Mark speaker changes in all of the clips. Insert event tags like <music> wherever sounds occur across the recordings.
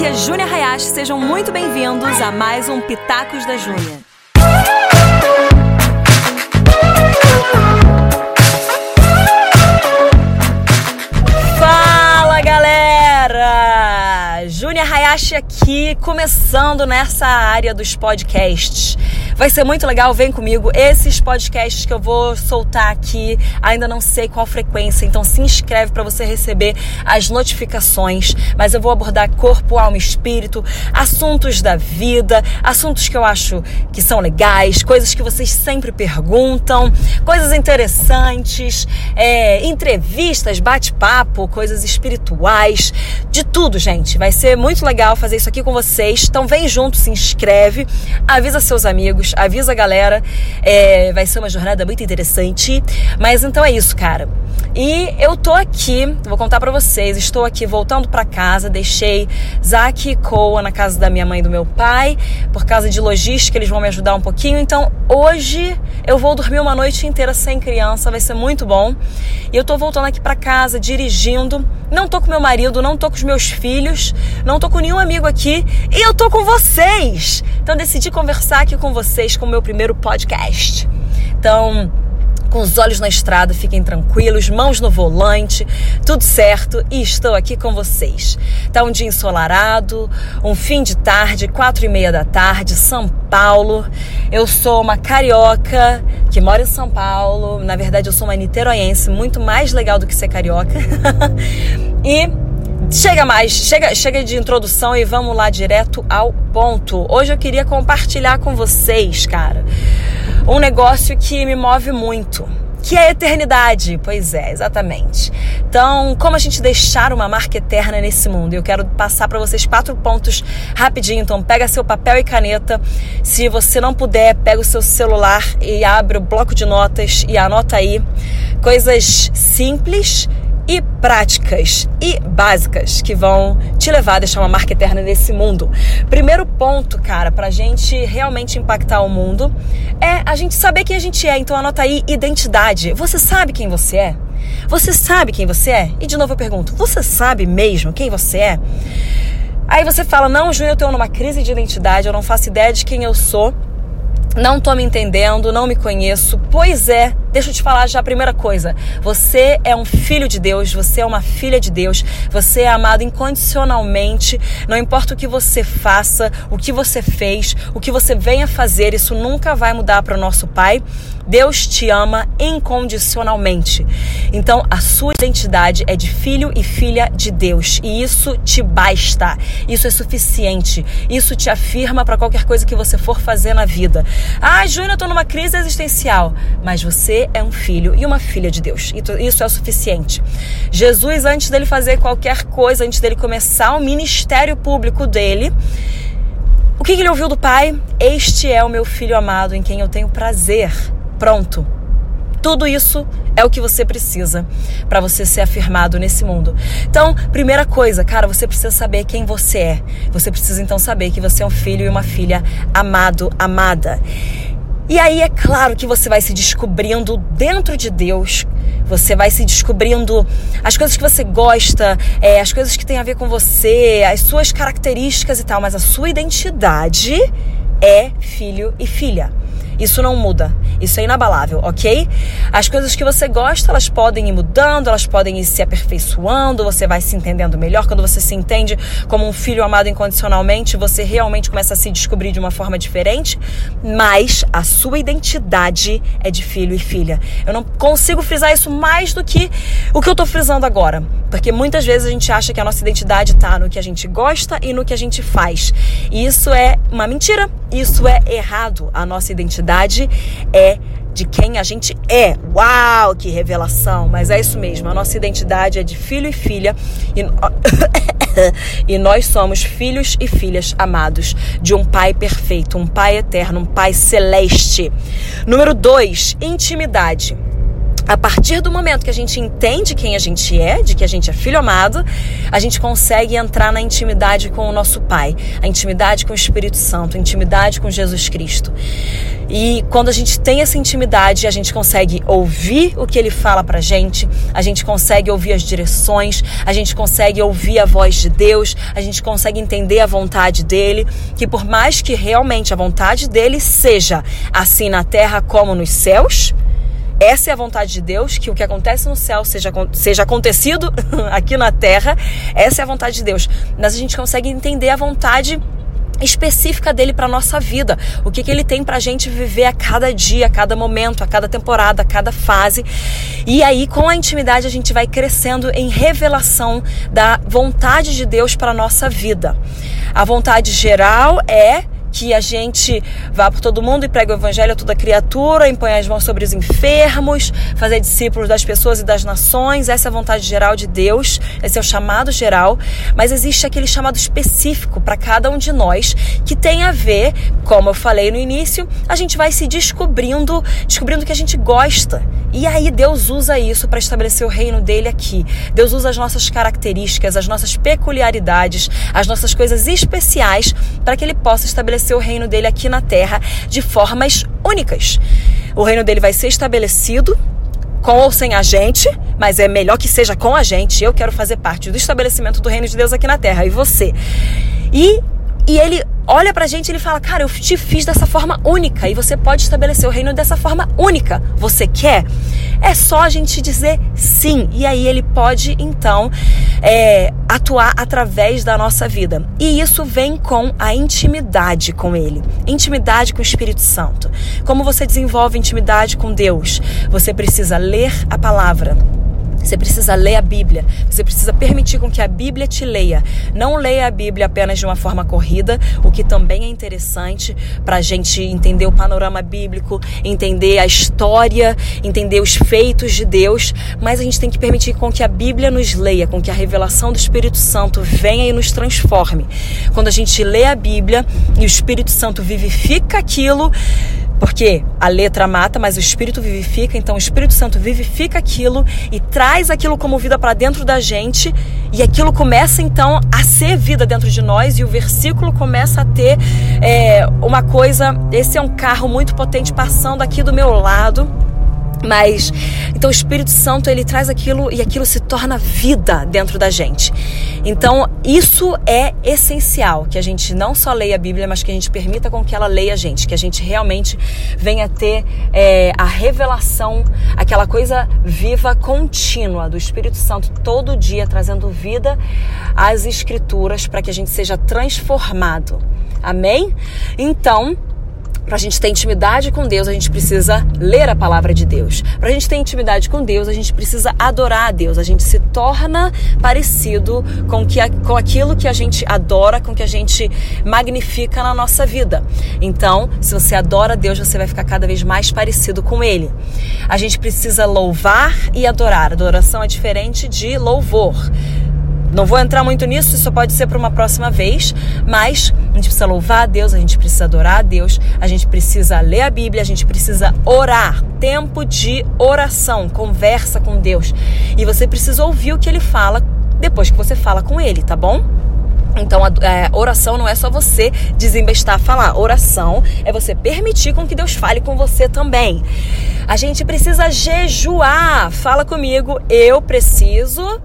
Speaker 1: aqui é Júnia Hayashi, sejam muito bem-vindos a mais um Pitacos da Júnia. Fala galera! Júnia Hayashi aqui, começando nessa área dos podcasts. Vai ser muito legal, vem comigo. Esses podcasts que eu vou soltar aqui, ainda não sei qual frequência, então se inscreve para você receber as notificações. Mas eu vou abordar corpo, alma espírito, assuntos da vida, assuntos que eu acho que são legais, coisas que vocês sempre perguntam, coisas interessantes, é, entrevistas, bate-papo, coisas espirituais, de tudo, gente. Vai ser muito legal fazer isso aqui com vocês. Então vem junto, se inscreve, avisa seus amigos avisa a galera. É, vai ser uma jornada muito interessante. Mas então é isso, cara. E eu tô aqui, vou contar para vocês, estou aqui voltando para casa, deixei Zack e Coa na casa da minha mãe e do meu pai, por causa de logística, eles vão me ajudar um pouquinho. Então, hoje eu vou dormir uma noite inteira sem criança, vai ser muito bom. E eu tô voltando aqui para casa, dirigindo. Não tô com meu marido, não tô com os meus filhos, não tô com nenhum amigo aqui e eu tô com vocês. Então decidi conversar aqui com vocês com o meu primeiro podcast. Então, com os olhos na estrada, fiquem tranquilos, mãos no volante, tudo certo e estou aqui com vocês. Tá um dia ensolarado, um fim de tarde, quatro e meia da tarde, São Paulo. Eu sou uma carioca que mora em São Paulo. Na verdade, eu sou uma niteroiense, muito mais legal do que ser carioca. <laughs> e Chega mais, chega, chega de introdução e vamos lá direto ao ponto. Hoje eu queria compartilhar com vocês, cara, um negócio que me move muito, que é a eternidade. Pois é, exatamente. Então, como a gente deixar uma marca eterna nesse mundo? Eu quero passar para vocês quatro pontos rapidinho. Então, pega seu papel e caneta. Se você não puder, pega o seu celular e abre o bloco de notas e anota aí coisas simples e práticas e básicas que vão te levar a deixar uma marca eterna nesse mundo. Primeiro ponto, cara, pra gente realmente impactar o mundo é a gente saber quem a gente é. Então anota aí identidade. Você sabe quem você é? Você sabe quem você é? E de novo eu pergunto, você sabe mesmo quem você é? Aí você fala, não, Júnior, eu estou numa crise de identidade, eu não faço ideia de quem eu sou, não estou me entendendo, não me conheço. Pois é, Deixa eu te falar já a primeira coisa. Você é um filho de Deus, você é uma filha de Deus, você é amado incondicionalmente. Não importa o que você faça, o que você fez, o que você venha fazer, isso nunca vai mudar para o nosso Pai. Deus te ama incondicionalmente. Então, a sua identidade é de filho e filha de Deus, e isso te basta. Isso é suficiente. Isso te afirma para qualquer coisa que você for fazer na vida. Ah, Júnior, eu numa crise existencial, mas você é um filho e uma filha de Deus. Isso é o suficiente. Jesus, antes dele fazer qualquer coisa, antes dele começar o ministério público dele, o que ele ouviu do Pai? Este é o meu filho amado em quem eu tenho prazer. Pronto. Tudo isso é o que você precisa para você ser afirmado nesse mundo. Então, primeira coisa, cara, você precisa saber quem você é. Você precisa então saber que você é um filho e uma filha amado, amada. E aí é claro que você vai se descobrindo dentro de Deus, você vai se descobrindo as coisas que você gosta, é, as coisas que têm a ver com você, as suas características e tal, mas a sua identidade é filho e filha. Isso não muda. Isso é inabalável, ok? As coisas que você gosta, elas podem ir mudando, elas podem ir se aperfeiçoando, você vai se entendendo melhor. Quando você se entende como um filho amado incondicionalmente, você realmente começa a se descobrir de uma forma diferente, mas a sua identidade é de filho e filha. Eu não consigo frisar isso mais do que o que eu tô frisando agora. Porque muitas vezes a gente acha que a nossa identidade tá no que a gente gosta e no que a gente faz. E isso é uma mentira, isso é errado. A nossa identidade é de quem a gente é. Uau, que revelação! Mas é isso mesmo, a nossa identidade é de filho e filha e, <coughs> e nós somos filhos e filhas amados de um Pai perfeito, um Pai eterno, um Pai celeste. Número dois, intimidade. A partir do momento que a gente entende quem a gente é, de que a gente é filho amado, a gente consegue entrar na intimidade com o nosso Pai, a intimidade com o Espírito Santo, a intimidade com Jesus Cristo. E quando a gente tem essa intimidade, a gente consegue ouvir o que ele fala pra gente, a gente consegue ouvir as direções, a gente consegue ouvir a voz de Deus, a gente consegue entender a vontade dele, que por mais que realmente a vontade dele seja assim na terra como nos céus, essa é a vontade de Deus, que o que acontece no céu seja, seja acontecido <laughs> aqui na terra. Essa é a vontade de Deus. Mas a gente consegue entender a vontade específica dele para nossa vida, o que, que ele tem para a gente viver a cada dia, a cada momento, a cada temporada, a cada fase. E aí, com a intimidade, a gente vai crescendo em revelação da vontade de Deus para nossa vida. A vontade geral é que a gente vá por todo mundo e pregue o evangelho a toda criatura, impõe as mãos sobre os enfermos, fazer discípulos das pessoas e das nações. Essa é a vontade geral de Deus, esse é o chamado geral, mas existe aquele chamado específico para cada um de nós que tem a ver, como eu falei no início, a gente vai se descobrindo, descobrindo que a gente gosta. E aí Deus usa isso para estabelecer o reino dele aqui. Deus usa as nossas características, as nossas peculiaridades, as nossas coisas especiais para que ele possa estabelecer estabelecer o reino dele aqui na terra de formas únicas. O reino dele vai ser estabelecido com ou sem a gente, mas é melhor que seja com a gente. Eu quero fazer parte do estabelecimento do reino de Deus aqui na terra e você. E e ele olha pra gente e ele fala: Cara, eu te fiz dessa forma única e você pode estabelecer o reino dessa forma única. Você quer? É só a gente dizer sim. E aí ele pode, então, é, atuar através da nossa vida. E isso vem com a intimidade com ele intimidade com o Espírito Santo. Como você desenvolve intimidade com Deus? Você precisa ler a palavra. Você precisa ler a Bíblia. Você precisa permitir com que a Bíblia te leia. Não leia a Bíblia apenas de uma forma corrida, o que também é interessante para a gente entender o panorama bíblico, entender a história, entender os feitos de Deus. Mas a gente tem que permitir com que a Bíblia nos leia, com que a revelação do Espírito Santo venha e nos transforme. Quando a gente lê a Bíblia e o Espírito Santo vivifica aquilo, porque a letra mata, mas o Espírito vivifica, então o Espírito Santo vivifica aquilo e traz aquilo como vida para dentro da gente, e aquilo começa então a ser vida dentro de nós, e o versículo começa a ter é, uma coisa. Esse é um carro muito potente passando aqui do meu lado mas então o Espírito Santo ele traz aquilo e aquilo se torna vida dentro da gente. Então isso é essencial que a gente não só leia a Bíblia, mas que a gente permita com que ela leia a gente, que a gente realmente venha ter é, a revelação, aquela coisa viva, contínua do Espírito Santo todo dia trazendo vida às Escrituras para que a gente seja transformado. Amém? Então para a gente ter intimidade com Deus, a gente precisa ler a palavra de Deus. Para a gente ter intimidade com Deus, a gente precisa adorar a Deus. A gente se torna parecido com, que, com aquilo que a gente adora, com que a gente magnifica na nossa vida. Então, se você adora Deus, você vai ficar cada vez mais parecido com Ele. A gente precisa louvar e adorar. Adoração é diferente de louvor. Não vou entrar muito nisso, isso pode ser para uma próxima vez, mas a gente precisa louvar a Deus, a gente precisa adorar a Deus, a gente precisa ler a Bíblia, a gente precisa orar. Tempo de oração, conversa com Deus. E você precisa ouvir o que ele fala depois que você fala com ele, tá bom? Então, a é, oração não é só você desembestar falar. Oração é você permitir com que Deus fale com você também. A gente precisa jejuar. Fala comigo, eu preciso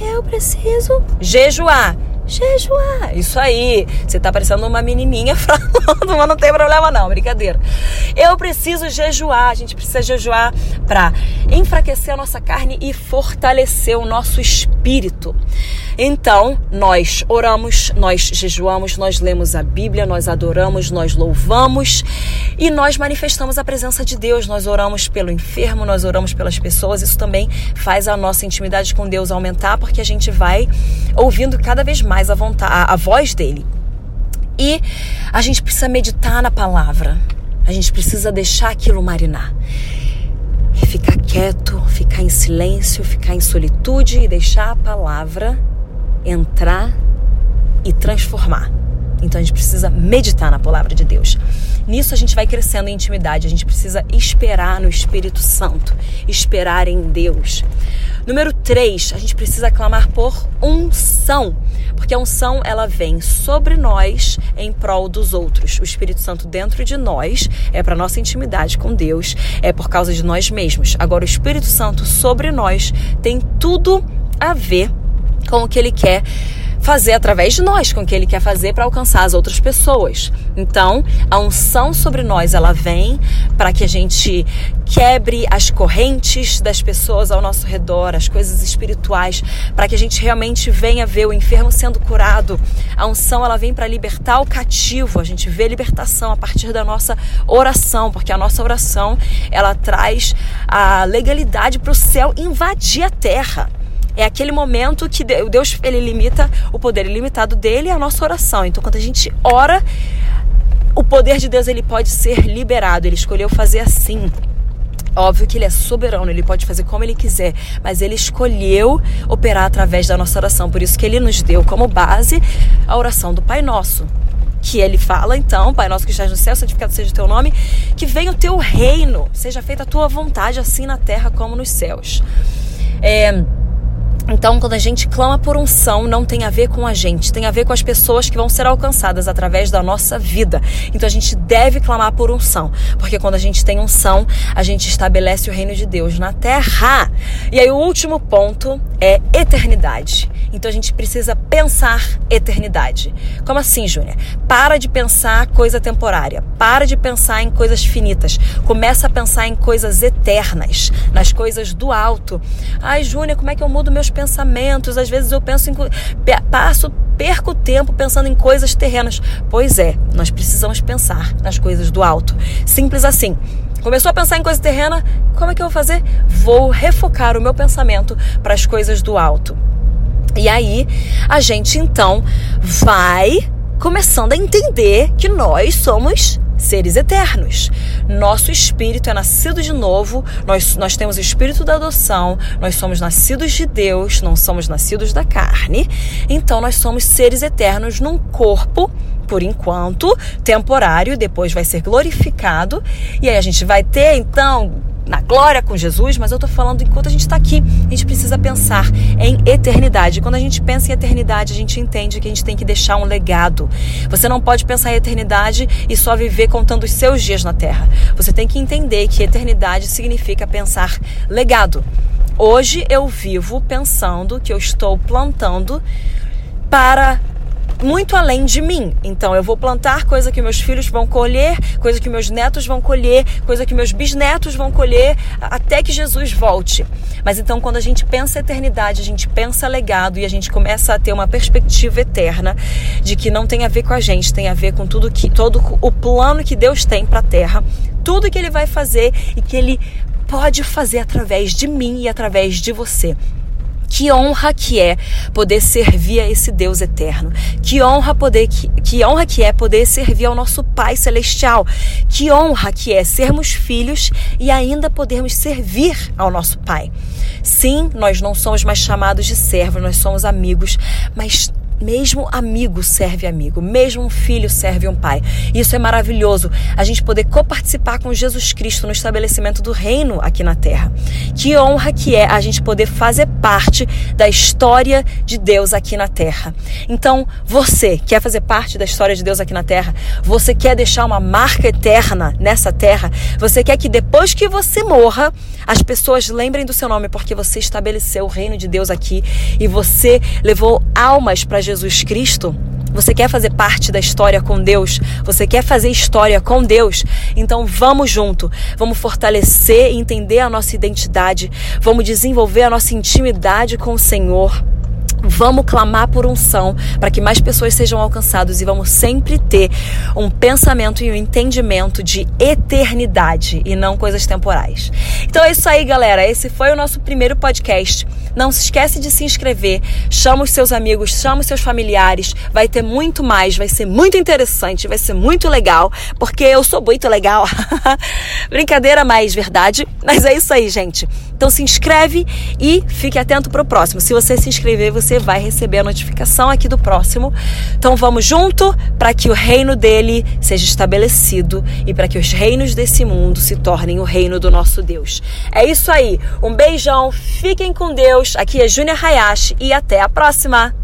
Speaker 1: eu preciso jejuar. Jejuar. Isso aí. Você tá parecendo uma menininha <laughs> falando, mas não tem problema não, brincadeira. Eu preciso jejuar. A gente precisa jejuar para enfraquecer a nossa carne e fortalecer o nosso espírito. Então, nós oramos, nós jejuamos, nós lemos a Bíblia, nós adoramos, nós louvamos e nós manifestamos a presença de Deus. Nós oramos pelo enfermo, nós oramos pelas pessoas. Isso também faz a nossa intimidade com Deus aumentar, porque a gente vai ouvindo cada vez mais a, vontade, a, voz dele. E a gente precisa meditar na palavra. A gente precisa deixar aquilo marinar ficar quieto, ficar em silêncio, ficar em solitude e deixar a palavra entrar e transformar. Então a gente precisa meditar na palavra de Deus. Nisso a gente vai crescendo em intimidade, a gente precisa esperar no Espírito Santo, esperar em Deus. Número 3, a gente precisa clamar por unção, porque a unção ela vem sobre nós em prol dos outros. O Espírito Santo dentro de nós é para nossa intimidade com Deus, é por causa de nós mesmos. Agora o Espírito Santo sobre nós tem tudo a ver com o que ele quer fazer através de nós, com o que ele quer fazer para alcançar as outras pessoas. Então, a unção sobre nós, ela vem para que a gente quebre as correntes das pessoas ao nosso redor, as coisas espirituais, para que a gente realmente venha ver o enfermo sendo curado. A unção, ela vem para libertar o cativo. A gente vê libertação a partir da nossa oração, porque a nossa oração, ela traz a legalidade para o céu invadir a terra. É aquele momento que Deus ele limita o poder ilimitado dele e a nossa oração. Então, quando a gente ora, o poder de Deus ele pode ser liberado. Ele escolheu fazer assim. Óbvio que ele é soberano, ele pode fazer como ele quiser, mas ele escolheu operar através da nossa oração. Por isso que ele nos deu como base a oração do Pai Nosso. Que ele fala, então, Pai Nosso que estás no céu, santificado seja o teu nome, que venha o teu reino, seja feita a tua vontade, assim na terra como nos céus. É, então, quando a gente clama por unção, não tem a ver com a gente, tem a ver com as pessoas que vão ser alcançadas através da nossa vida. Então, a gente deve clamar por unção, porque quando a gente tem unção, a gente estabelece o reino de Deus na terra. E aí, o último ponto é eternidade. Então, a gente precisa pensar eternidade. Como assim, Júnia? Para de pensar coisa temporária, para de pensar em coisas finitas, começa a pensar em coisas eternas, nas coisas do alto. Ai, Júnia, como é que eu mudo meus pensamentos, às vezes eu penso em passo, perco tempo pensando em coisas terrenas. Pois é, nós precisamos pensar nas coisas do alto. Simples assim. Começou a pensar em coisa terrena, como é que eu vou fazer? Vou refocar o meu pensamento para as coisas do alto. E aí, a gente então vai começando a entender que nós somos seres eternos. Nosso espírito é nascido de novo, nós, nós temos o espírito da adoção, nós somos nascidos de Deus, não somos nascidos da carne. Então, nós somos seres eternos num corpo por enquanto, temporário, depois vai ser glorificado. E aí a gente vai ter então na glória com Jesus, mas eu estou falando enquanto a gente está aqui, a gente precisa pensar em eternidade. Quando a gente pensa em eternidade, a gente entende que a gente tem que deixar um legado. Você não pode pensar em eternidade e só viver contando os seus dias na terra. Você tem que entender que eternidade significa pensar legado. Hoje eu vivo pensando que eu estou plantando para muito além de mim. Então eu vou plantar coisa que meus filhos vão colher, coisa que meus netos vão colher, coisa que meus bisnetos vão colher, até que Jesus volte. Mas então quando a gente pensa eternidade, a gente pensa legado e a gente começa a ter uma perspectiva eterna de que não tem a ver com a gente, tem a ver com tudo que todo o plano que Deus tem para a terra, tudo que ele vai fazer e que ele pode fazer através de mim e através de você. Que honra que é poder servir a esse Deus eterno. Que honra poder que, que honra que é poder servir ao nosso Pai celestial. Que honra que é sermos filhos e ainda podermos servir ao nosso Pai. Sim, nós não somos mais chamados de servos, nós somos amigos, mas mesmo amigo serve amigo, mesmo filho serve um pai. Isso é maravilhoso, a gente poder coparticipar com Jesus Cristo no estabelecimento do reino aqui na terra. Que honra que é a gente poder fazer parte da história de Deus aqui na terra. Então, você quer fazer parte da história de Deus aqui na terra? Você quer deixar uma marca eterna nessa terra? Você quer que depois que você morra, as pessoas lembrem do seu nome porque você estabeleceu o reino de Deus aqui e você levou almas para Jesus Cristo, você quer fazer parte da história com Deus? Você quer fazer história com Deus? Então vamos junto. Vamos fortalecer e entender a nossa identidade. Vamos desenvolver a nossa intimidade com o Senhor. Vamos clamar por unção para que mais pessoas sejam alcançadas e vamos sempre ter um pensamento e um entendimento de eternidade e não coisas temporais. Então é isso aí, galera. Esse foi o nosso primeiro podcast. Não se esquece de se inscrever, chama os seus amigos, chama os seus familiares. Vai ter muito mais, vai ser muito interessante, vai ser muito legal, porque eu sou muito legal. <laughs> Brincadeira mais verdade. Mas é isso aí, gente. Então se inscreve e fique atento para o próximo. Se você se inscrever, você vai receber a notificação aqui do próximo. Então vamos junto para que o reino dele seja estabelecido e para que os reinos desse mundo se tornem o reino do nosso Deus. É isso aí. Um beijão, fiquem com Deus. Aqui é Júnior Hayashi e até a próxima.